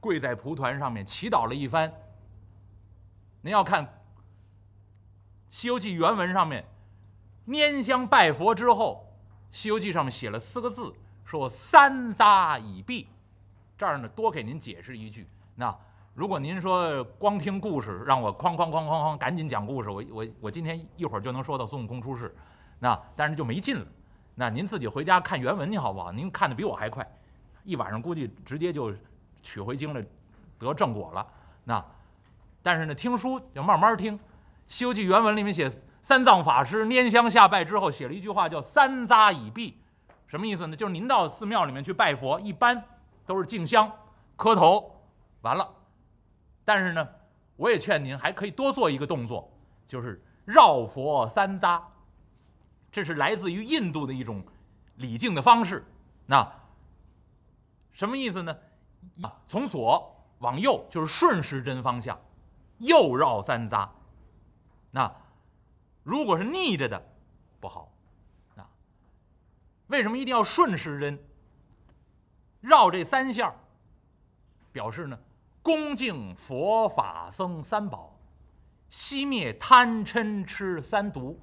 跪在蒲团上面祈祷了一番。您要看《西游记》原文上面，拈香拜佛之后，《西游记》上面写了四个字，说“三匝已毕”。这儿呢，多给您解释一句。那如果您说光听故事，让我哐哐哐哐哐赶紧讲故事，我我我今天一会儿就能说到孙悟空出世，那但是就没劲了。那您自己回家看原文去好不好？您看的比我还快，一晚上估计直接就取回经了，得正果了。那但是呢，听书要慢慢听，《西游记》原文里面写三藏法师拈香下拜之后，写了一句话叫“三匝已毕”，什么意思呢？就是您到寺庙里面去拜佛，一般都是敬香、磕头，完了。但是呢，我也劝您还可以多做一个动作，就是绕佛三匝。这是来自于印度的一种礼敬的方式。那什么意思呢？啊，从左往右就是顺时针方向，右绕三匝。那如果是逆着的，不好。啊，为什么一定要顺时针绕这三下表示呢？恭敬佛法僧三宝，熄灭贪嗔痴三毒。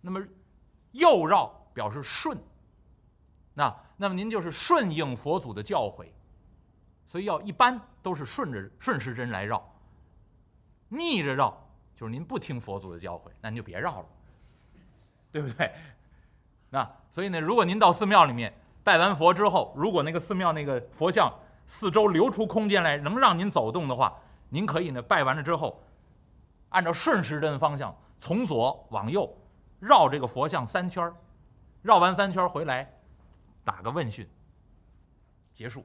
那么右绕表示顺，那那么您就是顺应佛祖的教诲，所以要一般都是顺着顺时针来绕。逆着绕就是您不听佛祖的教诲，那您就别绕了，对不对？那所以呢，如果您到寺庙里面拜完佛之后，如果那个寺庙那个佛像四周留出空间来，能让您走动的话，您可以呢拜完了之后，按照顺时针方向从左往右。绕这个佛像三圈绕完三圈回来，打个问讯，结束。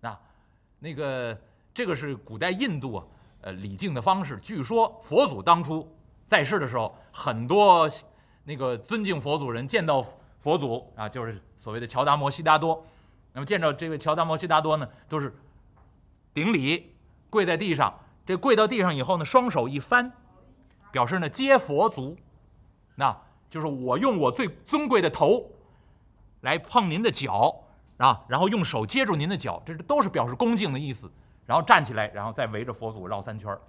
那那个这个是古代印度啊，呃礼敬的方式。据说佛祖当初在世的时候，很多那个尊敬佛祖人见到佛祖啊，就是所谓的乔达摩悉达多。那么见到这位乔达摩悉达多呢，都是顶礼，跪在地上。这跪到地上以后呢，双手一翻，表示呢接佛足。那。就是我用我最尊贵的头来碰您的脚啊，然后用手接住您的脚，这都是表示恭敬的意思。然后站起来，然后再围着佛祖绕三圈儿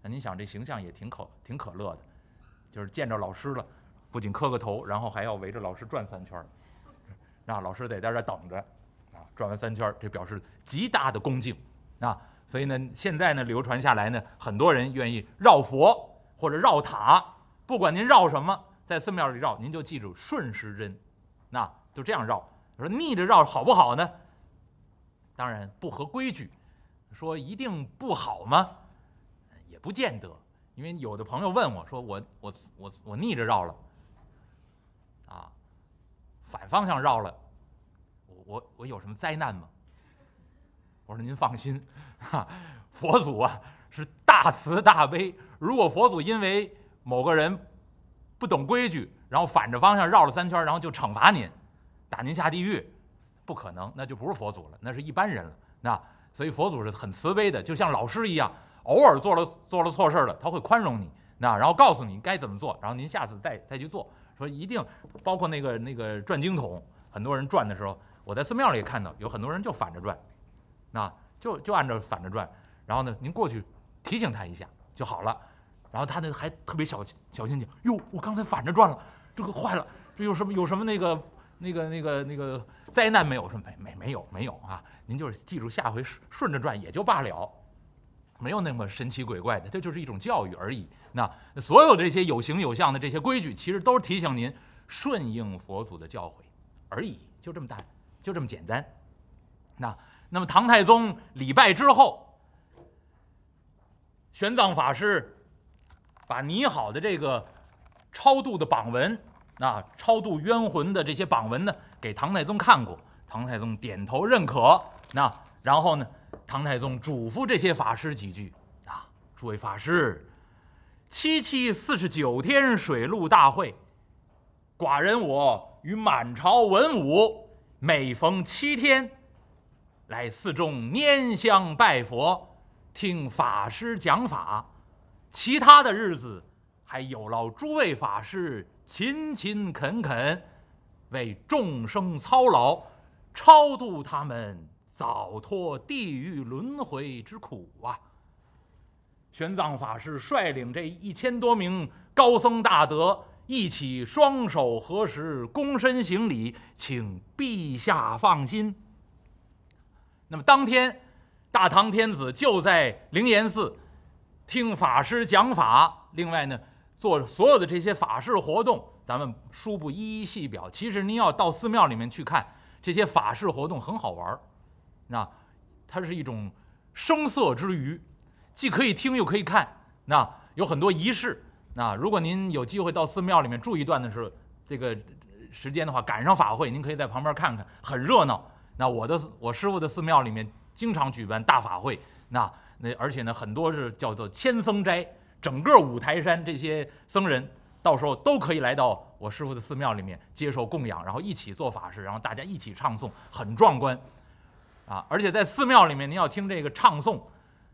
那您想这形象也挺可挺可乐的，就是见着老师了，不仅磕个头，然后还要围着老师转三圈儿那老师得在这等着啊，转完三圈儿这表示极大的恭敬啊。所以呢，现在呢流传下来呢，很多人愿意绕佛或者绕塔，不管您绕什么。在寺庙里绕，您就记住顺时针，那就这样绕。说逆着绕好不好呢？当然不合规矩。说一定不好吗？也不见得。因为有的朋友问我说：“我我我我逆着绕了，啊，反方向绕了，我我我有什么灾难吗？”我说：“您放心，哈，佛祖啊是大慈大悲。如果佛祖因为某个人。”不懂规矩，然后反着方向绕了三圈，然后就惩罚您，打您下地狱，不可能，那就不是佛祖了，那是一般人了。那所以佛祖是很慈悲的，就像老师一样，偶尔做了做了错事了，他会宽容你，那然后告诉你该怎么做，然后您下次再再去做。说一定包括那个那个转经筒，很多人转的时候，我在寺庙里看到有很多人就反着转，那就就按照反着转，然后呢，您过去提醒他一下就好了。然后他那还特别小小心警，哟，我刚才反着转了，这个坏了，这有什么有什么那个那个那个那个灾难没有？什么没没没有没有啊？您就是记住下回顺顺着转也就罢了，没有那么神奇鬼怪的，这就是一种教育而已。那所有的这些有形有相的这些规矩，其实都是提醒您顺应佛祖的教诲而已，就这么大，就这么简单。那那么唐太宗礼拜之后，玄奘法师。把拟好的这个超度的榜文，啊，超度冤魂的这些榜文呢，给唐太宗看过。唐太宗点头认可。那然后呢，唐太宗嘱咐这些法师几句啊，诸位法师，七七四十九天水陆大会，寡人我与满朝文武每逢七天，来寺中拈香拜佛，听法师讲法。其他的日子，还有劳诸位法师勤勤恳恳，为众生操劳，超度他们早脱地狱轮回之苦啊！玄奘法师率领这一千多名高僧大德一起双手合十，躬身行礼，请陛下放心。那么当天，大唐天子就在灵岩寺听法师讲法，另外呢，做所有的这些法事活动，咱们书不一一细表。其实您要到寺庙里面去看这些法事活动，很好玩儿。那它是一种声色之娱，既可以听又可以看。那有很多仪式。那如果您有机会到寺庙里面住一段的时候，这个时间的话，赶上法会，您可以在旁边看看，很热闹。那我的我师傅的寺庙里面经常举办大法会。那那而且呢，很多是叫做千僧斋，整个五台山这些僧人到时候都可以来到我师傅的寺庙里面接受供养，然后一起做法事，然后大家一起唱诵，很壮观。啊，而且在寺庙里面，您要听这个唱诵，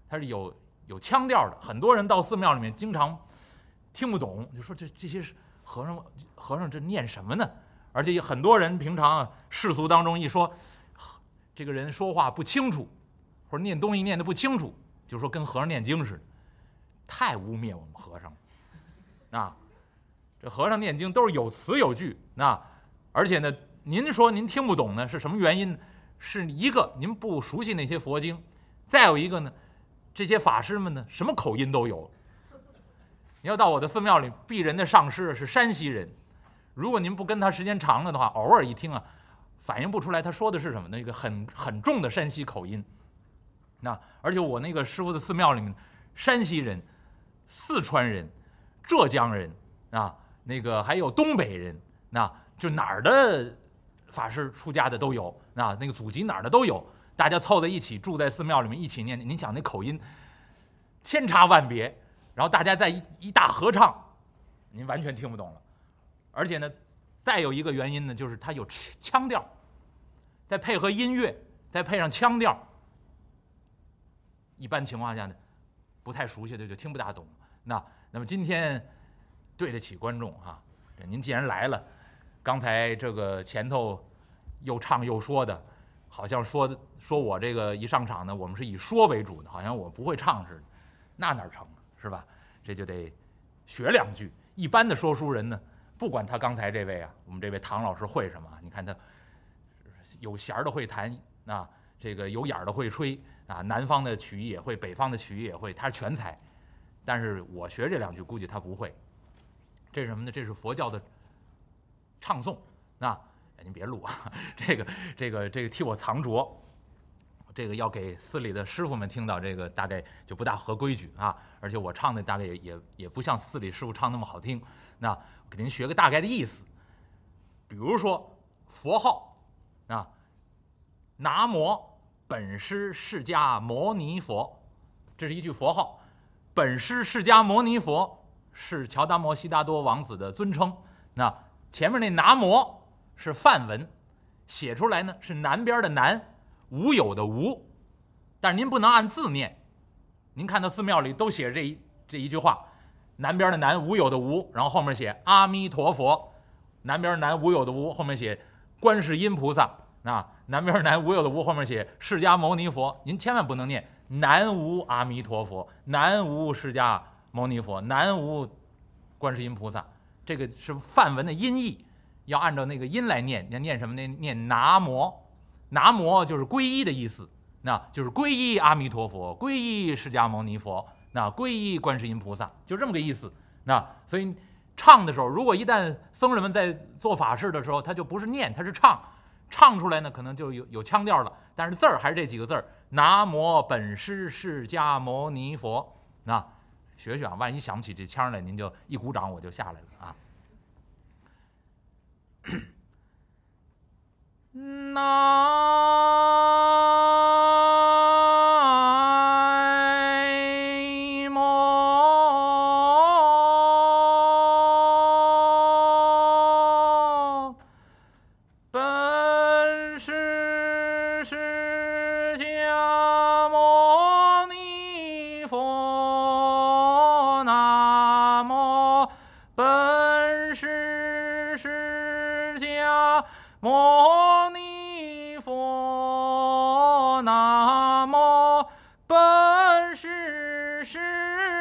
它是有有腔调的。很多人到寺庙里面经常听不懂，就说这这些和尚和尚这念什么呢？而且很多人平常世俗当中一说，这个人说话不清楚，或者念东西念的不清楚，就说跟和尚念经似的，太污蔑我们和尚了。啊，这和尚念经都是有词有句，那而且呢，您说您听不懂呢，是什么原因？是一个您不熟悉那些佛经，再有一个呢，这些法师们呢，什么口音都有。你要到我的寺庙里，鄙人的上师是山西人，如果您不跟他时间长了的话，偶尔一听啊，反应不出来他说的是什么，那个很很重的山西口音。那而且我那个师傅的寺庙里面，山西人、四川人、浙江人啊，那个还有东北人，那就哪儿的法师出家的都有。那那个祖籍哪儿的都有，大家凑在一起住在寺庙里面一起念。您想那口音千差万别，然后大家在一一大合唱，您完全听不懂了。而且呢，再有一个原因呢，就是它有腔调，再配合音乐，再配上腔调，一般情况下呢，不太熟悉的就听不大懂。那那么今天对得起观众哈，您既然来了，刚才这个前头。又唱又说的，好像说说我这个一上场呢，我们是以说为主的，好像我不会唱似的，那哪成是吧？这就得学两句。一般的说书人呢，不管他刚才这位啊，我们这位唐老师会什么？你看他有弦儿的会弹啊，这个有眼儿的会吹啊，南方的曲艺也会，北方的曲艺也会，他是全才。但是我学这两句，估计他不会。这是什么呢？这是佛教的唱诵那。您别录啊，这个这个这个替我藏拙，这个要给寺里的师傅们听到，这个大概就不大合规矩啊。而且我唱的大概也也也不像寺里师傅唱那么好听。那给您学个大概的意思，比如说佛号啊，南无本师释迦牟尼佛，这是一句佛号。本师释迦牟尼佛是乔达摩悉达多王子的尊称。那前面那南摩。是梵文，写出来呢是南边的南，无有的无，但是您不能按字念。您看到寺庙里都写着这一这一句话，南边的南，无有的无，然后后面写阿弥陀佛，南边南无有的无，后面写观世音菩萨，啊，南边南无有的无，后面写释迦牟尼佛。您千万不能念南无阿弥陀佛，南无释迦牟尼佛，南无观世音菩萨，这个是梵文的音译。要按照那个音来念，要念什么呢？念南无，南无就是皈依的意思，那就是皈依阿弥陀佛，皈依释迦牟尼佛，那皈依观世音菩萨，就这么个意思。那所以唱的时候，如果一旦僧人们在做法事的时候，他就不是念，他是唱，唱出来呢，可能就有有腔调了，但是字儿还是这几个字儿：南无本师释迦牟尼佛。那学学啊，万一想不起这腔来，您就一鼓掌，我就下来了啊。南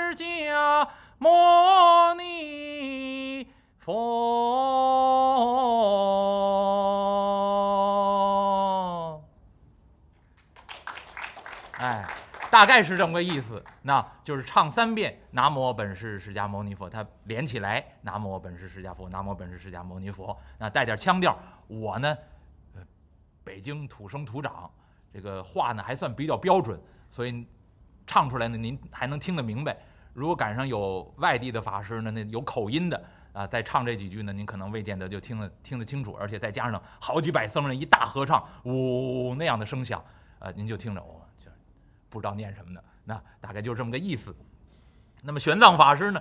释迦牟尼佛。哎，大概是这么个意思，那就是唱三遍“南无本师释迦牟尼佛”，它连起来“南无本师释迦佛”，“南无本师释迦牟尼佛”，那带点腔调。我呢，北京土生土长，这个话呢还算比较标准，所以唱出来呢您还能听得明白。如果赶上有外地的法师呢，那有口音的啊，再唱这几句呢，您可能未见得就听得听得清楚，而且再加上好几百僧人一大合唱，呜那样的声响，啊，您就听着哦，就不知道念什么呢。那大概就是这么个意思。那么玄奘法师呢，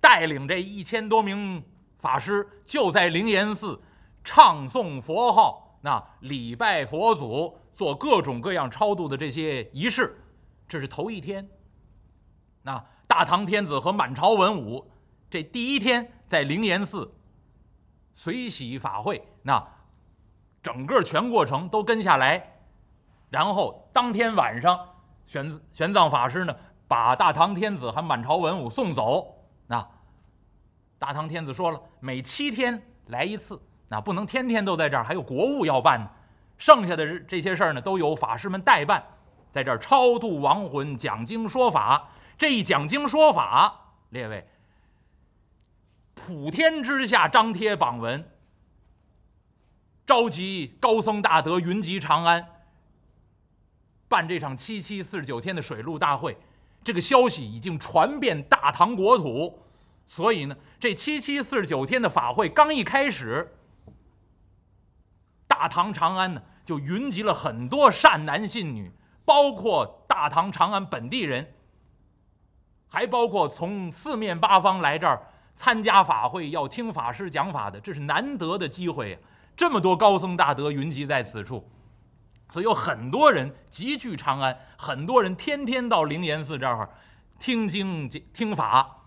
带领这一千多名法师，就在灵岩寺唱诵佛号，那礼拜佛祖，做各种各样超度的这些仪式。这是头一天。那大唐天子和满朝文武，这第一天在灵岩寺随喜法会，那整个全过程都跟下来，然后当天晚上，玄玄奘法师呢，把大唐天子和满朝文武送走。那大唐天子说了，每七天来一次，那不能天天都在这儿，还有国务要办呢。剩下的这些事儿呢，都由法师们代办，在这儿超度亡魂、讲经说法。这一讲经说法，列位，普天之下张贴榜文，召集高僧大德云集长安，办这场七七四十九天的水陆大会。这个消息已经传遍大唐国土，所以呢，这七七四十九天的法会刚一开始，大唐长安呢就云集了很多善男信女，包括大唐长安本地人。还包括从四面八方来这儿参加法会、要听法师讲法的，这是难得的机会呀！这么多高僧大德云集在此处，所以有很多人集聚长安，很多人天天到灵岩寺这儿听经听法，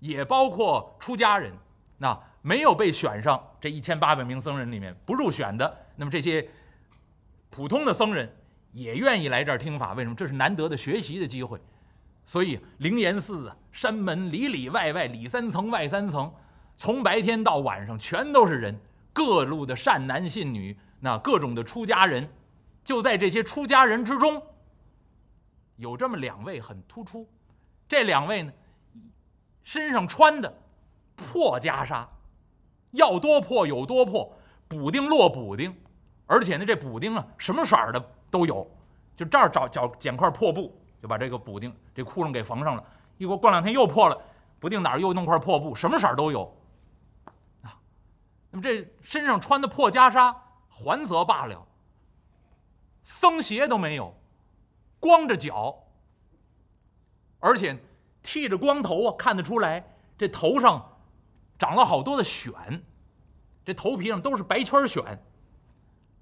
也包括出家人。那没有被选上这一千八百名僧人里面不入选的，那么这些普通的僧人也愿意来这儿听法。为什么？这是难得的学习的机会。所以灵岩寺啊，山门里里外外里三层外三层，从白天到晚上全都是人，各路的善男信女，那各种的出家人，就在这些出。家人之中，有这么两位很突出，这两位呢，身上穿的破袈裟，要多破有多破，补丁落补丁，而且呢，这补丁啊，什么色儿的都有，就这儿找找捡块破布。就把这个补丁这窟窿给缝上了，一过过两天又破了，不定哪儿又弄块破布，什么色儿都有，啊，那么这身上穿的破袈裟还则罢了，僧鞋都没有，光着脚，而且剃着光头啊，看得出来这头上长了好多的癣，这头皮上都是白圈癣，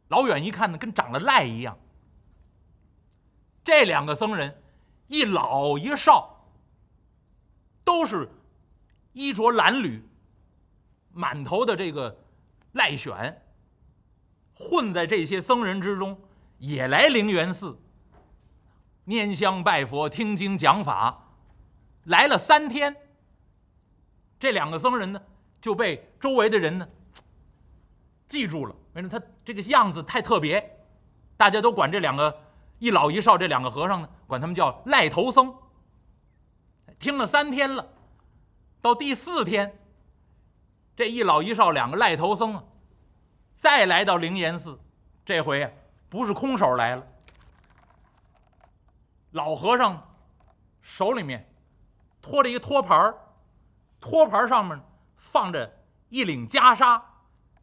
老远一看呢，跟长了癞一样。这两个僧人。一老一少，都是衣着褴褛，满头的这个赖癣，混在这些僧人之中，也来灵源寺拈香拜佛、听经讲法，来了三天。这两个僧人呢，就被周围的人呢记住了。为什么？他这个样子太特别，大家都管这两个。一老一少这两个和尚呢，管他们叫赖头僧。听了三天了，到第四天，这一老一少两个赖头僧啊，再来到灵岩寺，这回啊不是空手来了。老和尚手里面托着一托盘儿，托盘上面放着一领袈裟，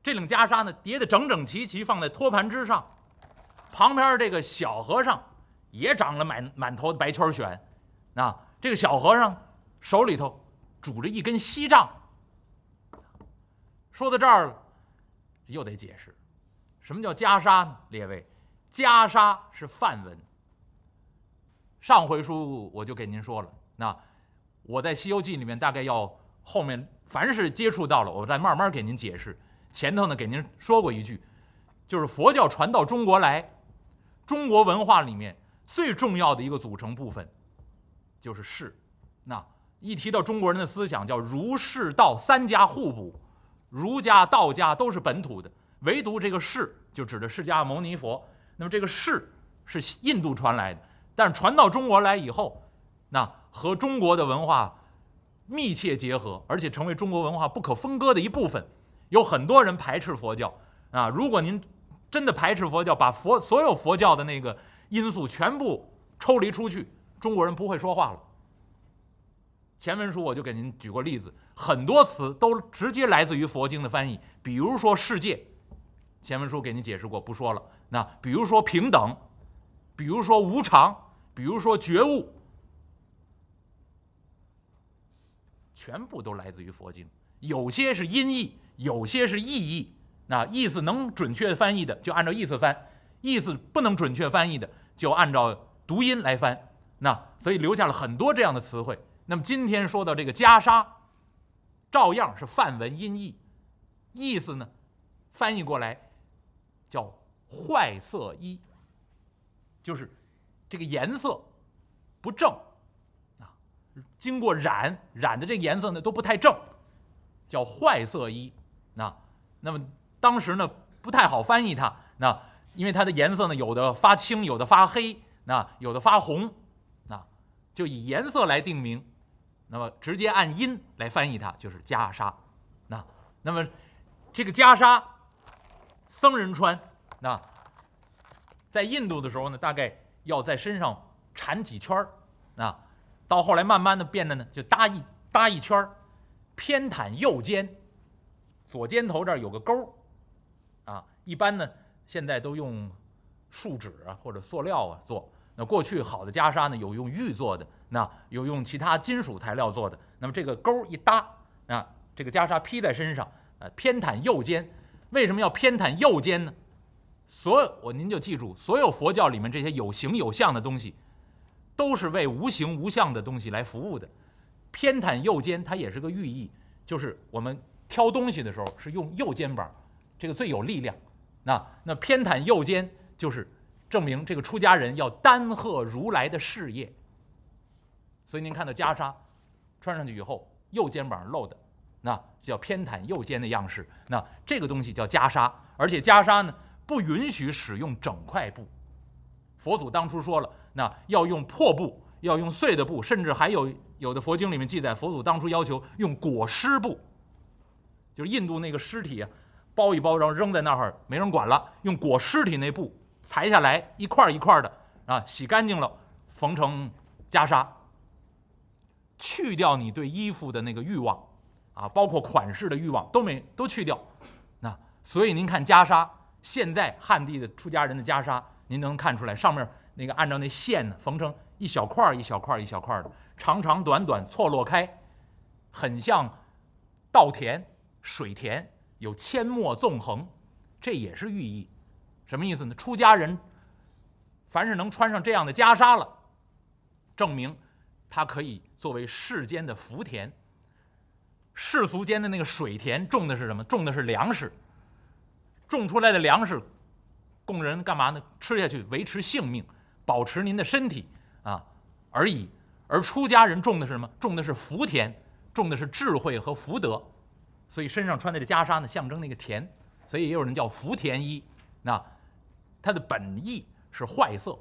这领袈裟呢叠得整整齐齐，放在托盘之上。旁边这个小和尚也长了满满头的白圈癣，啊，这个小和尚手里头拄着一根锡杖。说到这儿了，又得解释，什么叫袈裟呢？列位，袈裟是梵文。上回书我就给您说了，那我在《西游记》里面大概要后面凡是接触到了，我再慢慢给您解释。前头呢给您说过一句，就是佛教传到中国来。中国文化里面最重要的一个组成部分就是士。那一提到中国人的思想，叫儒释道三家互补，儒家、道家都是本土的，唯独这个士就指的释迦牟尼佛。那么这个士是印度传来的，但是传到中国来以后，那和中国的文化密切结合，而且成为中国文化不可分割的一部分。有很多人排斥佛教啊，如果您真的排斥佛教，把佛所有佛教的那个因素全部抽离出去，中国人不会说话了。前文书我就给您举过例子，很多词都直接来自于佛经的翻译，比如说“世界”，前文书给您解释过，不说了。那比如说“平等”，比如说“无常”，比如说“觉悟”，全部都来自于佛经。有些是音译，有些是意译。那意思能准确翻译的，就按照意思翻；意思不能准确翻译的，就按照读音来翻。那所以留下了很多这样的词汇。那么今天说到这个袈裟，照样是梵文音译，意思呢，翻译过来叫坏色衣，就是这个颜色不正啊，经过染染的这个颜色呢都不太正，叫坏色衣。那那么当时呢不太好翻译它，那因为它的颜色呢有的发青，有的发黑，那有的发红，那就以颜色来定名。那么直接按音来翻译它就是袈裟，那那么这个袈裟，僧人穿，那在印度的时候呢，大概要在身上缠几圈儿，啊，到后来慢慢的变得呢，就搭一搭一圈儿，偏袒右肩，左肩头这儿有个钩儿，啊，一般呢现在都用树脂啊或者塑料啊做。那过去好的袈裟呢，有用玉做的，那有用其他金属材料做的。那么这个钩一搭，啊，这个袈裟披在身上，呃，偏袒右肩。为什么要偏袒右肩呢？所有我您就记住，所有佛教里面这些有形有相的东西，都是为无形无相的东西来服务的。偏袒右肩，它也是个寓意，就是我们挑东西的时候是用右肩膀，这个最有力量。那那偏袒右肩就是。证明这个出家人要担贺如来的事业，所以您看到袈裟穿上去以后，右肩膀露的，那叫偏袒右肩的样式。那这个东西叫袈裟，而且袈裟呢不允许使用整块布。佛祖当初说了，那要用破布，要用碎的布，甚至还有有的佛经里面记载，佛祖当初要求用裹尸布，就是印度那个尸体啊，包一包然后扔在那儿，没人管了，用裹尸体那布。裁下来一块一块的啊，洗干净了，缝成袈裟，去掉你对衣服的那个欲望啊，包括款式的欲望都没都去掉。那所以您看袈裟，现在汉地的出家人的袈裟，您能看出来上面那个按照那线呢缝成一小块一小块一小块的，长长短短错落开，很像稻田、水田，有阡陌纵横，这也是寓意。什么意思呢？出家人，凡是能穿上这样的袈裟了，证明他可以作为世间的福田。世俗间的那个水田种的是什么？种的是粮食。种出来的粮食，供人干嘛呢？吃下去维持性命，保持您的身体啊而已。而出家人种的是什么？种的是福田，种的是智慧和福德。所以身上穿的这袈裟呢，象征那个田。所以也有人叫福田衣。那。它的本意是坏色，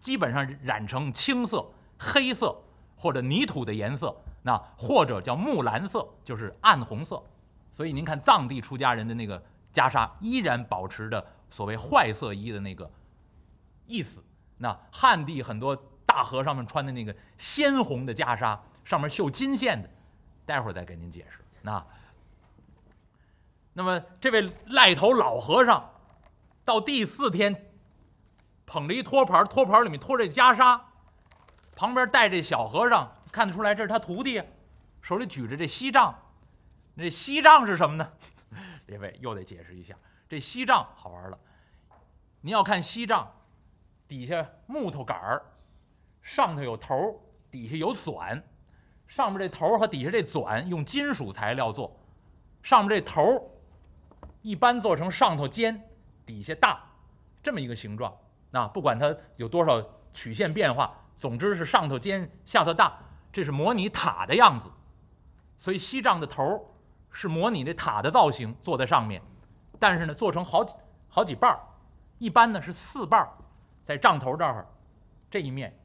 基本上染成青色、黑色或者泥土的颜色，那或者叫木蓝色，就是暗红色。所以您看藏地出家人的那个袈裟，依然保持着所谓坏色衣的那个意思。那汉地很多大和尚们穿的那个鲜红的袈裟，上面绣金线的，待会儿再给您解释。那，那么这位赖头老和尚。到第四天，捧着一托盘，托盘里面托着袈裟，旁边带这小和尚，看得出来这是他徒弟，手里举着这锡杖。这锡杖是什么呢？列位又得解释一下，这锡杖好玩了。您要看锡杖，底下木头杆儿，上头有头，底下有钻，上面这头和底下这钻用金属材料做，上面这头一般做成上头尖。底下大，这么一个形状，啊，不管它有多少曲线变化，总之是上头尖下头大，这是模拟塔的样子。所以西帐的头是模拟这塔的造型，坐在上面，但是呢，做成好几好几瓣儿，一般呢是四瓣儿，在帐头这儿，这一面，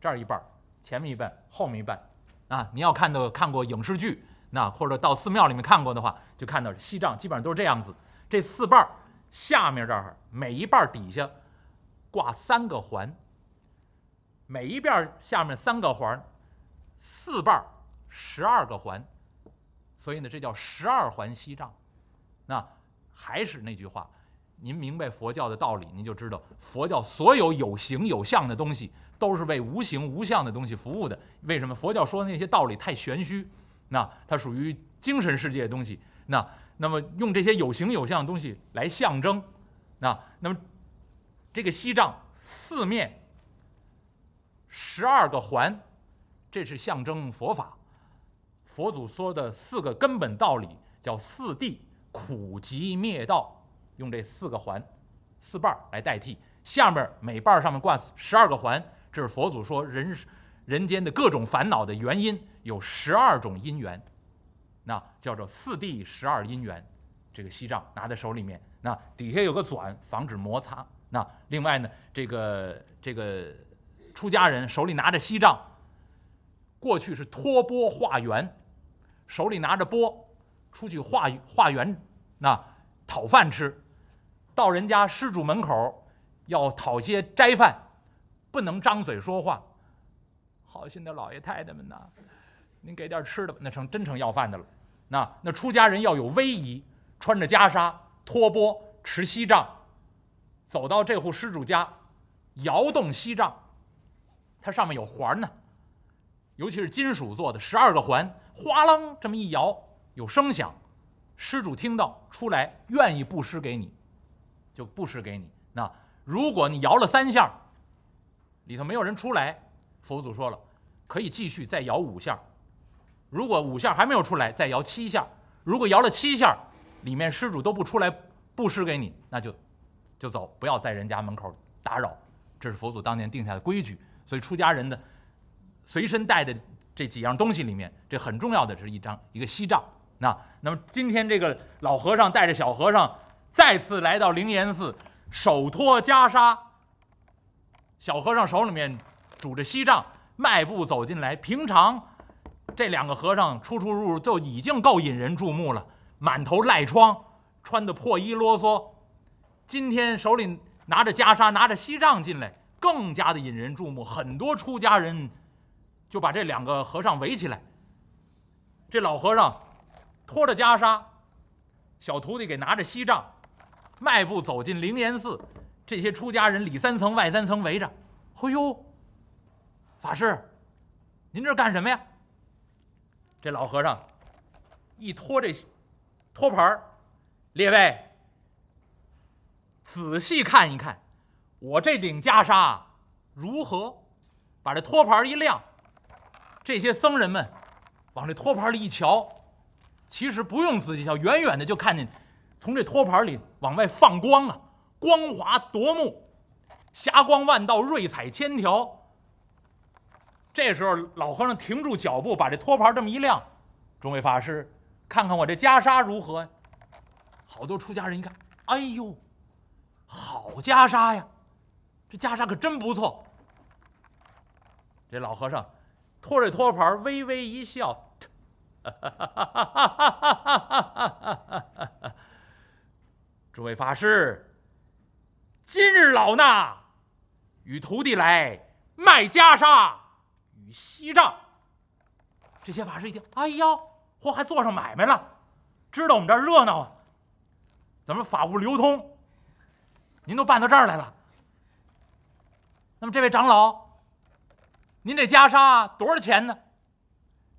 这儿一半儿，前面一半，后面一半，啊，你要看到看过影视剧，那或者到寺庙里面看过的话，就看到西帐基本上都是这样子，这四瓣儿下面这儿每一瓣儿底下挂三个环，每一瓣儿下面三个环，四瓣儿十二个环，所以呢，这叫十二环西帐。那还是那句话，您明白佛教的道理，您就知道佛教所有有形有相的东西都是为无形无相的东西服务的。为什么佛教说的那些道理太玄虚？那它属于精神世界的东西。那那么用这些有形有相的东西来象征，那那么这个西藏四面十二个环，这是象征佛法。佛祖说的四个根本道理叫四谛。苦集灭道，用这四个环、四瓣来代替。下面每瓣上面挂十二个环，这是佛祖说人人间的各种烦恼的原因有十二种因缘，那叫做四谛十二因缘。这个锡杖拿在手里面，那底下有个转，防止摩擦。那另外呢，这个这个出家人手里拿着锡杖，过去是托钵化缘，手里拿着钵。出去化化缘，那讨饭吃，到人家施主门口要讨些斋饭，不能张嘴说话。好心的老爷太太们呐，您给点吃的吧，那成真成要饭的了。那那出家人要有威仪，穿着袈裟，托钵，持锡杖，走到这户施主家，摇动锡杖，它上面有环呢，尤其是金属做的，十二个环，哗啷这么一摇。有声响，施主听到出来，愿意布施给你，就布施给你。那如果你摇了三下，里头没有人出来，佛祖说了，可以继续再摇五下。如果五下还没有出来，再摇七下。如果摇了七下，里面施主都不出来布施给你，那就就走，不要在人家门口打扰。这是佛祖当年定下的规矩。所以出家人的随身带的这几样东西里面，这很重要的是一张一个锡杖。那那么今天这个老和尚带着小和尚再次来到灵岩寺，手托袈裟，小和尚手里面拄着锡杖，迈步走进来。平常这两个和尚出出入入就已经够引人注目了，满头赖疮，穿的破衣啰嗦。今天手里拿着袈裟，拿着锡杖进来，更加的引人注目。很多出家人就把这两个和尚围起来。这老和尚。拖着袈裟，小徒弟给拿着锡杖，迈步走进灵岩寺。这些出家人里三层外三层围着。嘿呦，法师，您这干什么呀？这老和尚一托这托盘儿，列位仔细看一看，我这顶袈裟如何？把这托盘一亮，这些僧人们往这托盘里一瞧。其实不用仔细瞧，远远的就看见，从这托盘里往外放光啊，光华夺目，霞光万道，瑞彩千条。这时候老和尚停住脚步，把这托盘这么一亮，众位法师，看看我这袈裟如何呀？好多出家人一看，哎呦，好袈裟呀，这袈裟可真不错。这老和尚托着托盘，微微一笑。哈，诸位法师，今日老衲与徒弟来卖袈裟与锡杖。这些法师一听，哎呀，嚯，还做上买卖了，知道我们这儿热闹啊？咱们法物流通，您都办到这儿来了。那么这位长老，您这袈裟多少钱呢？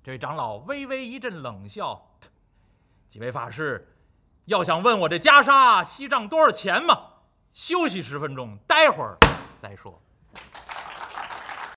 这位长老微微一阵冷笑：“几位法师，要想问我这袈裟西藏多少钱吗？休息十分钟，待会儿再说。”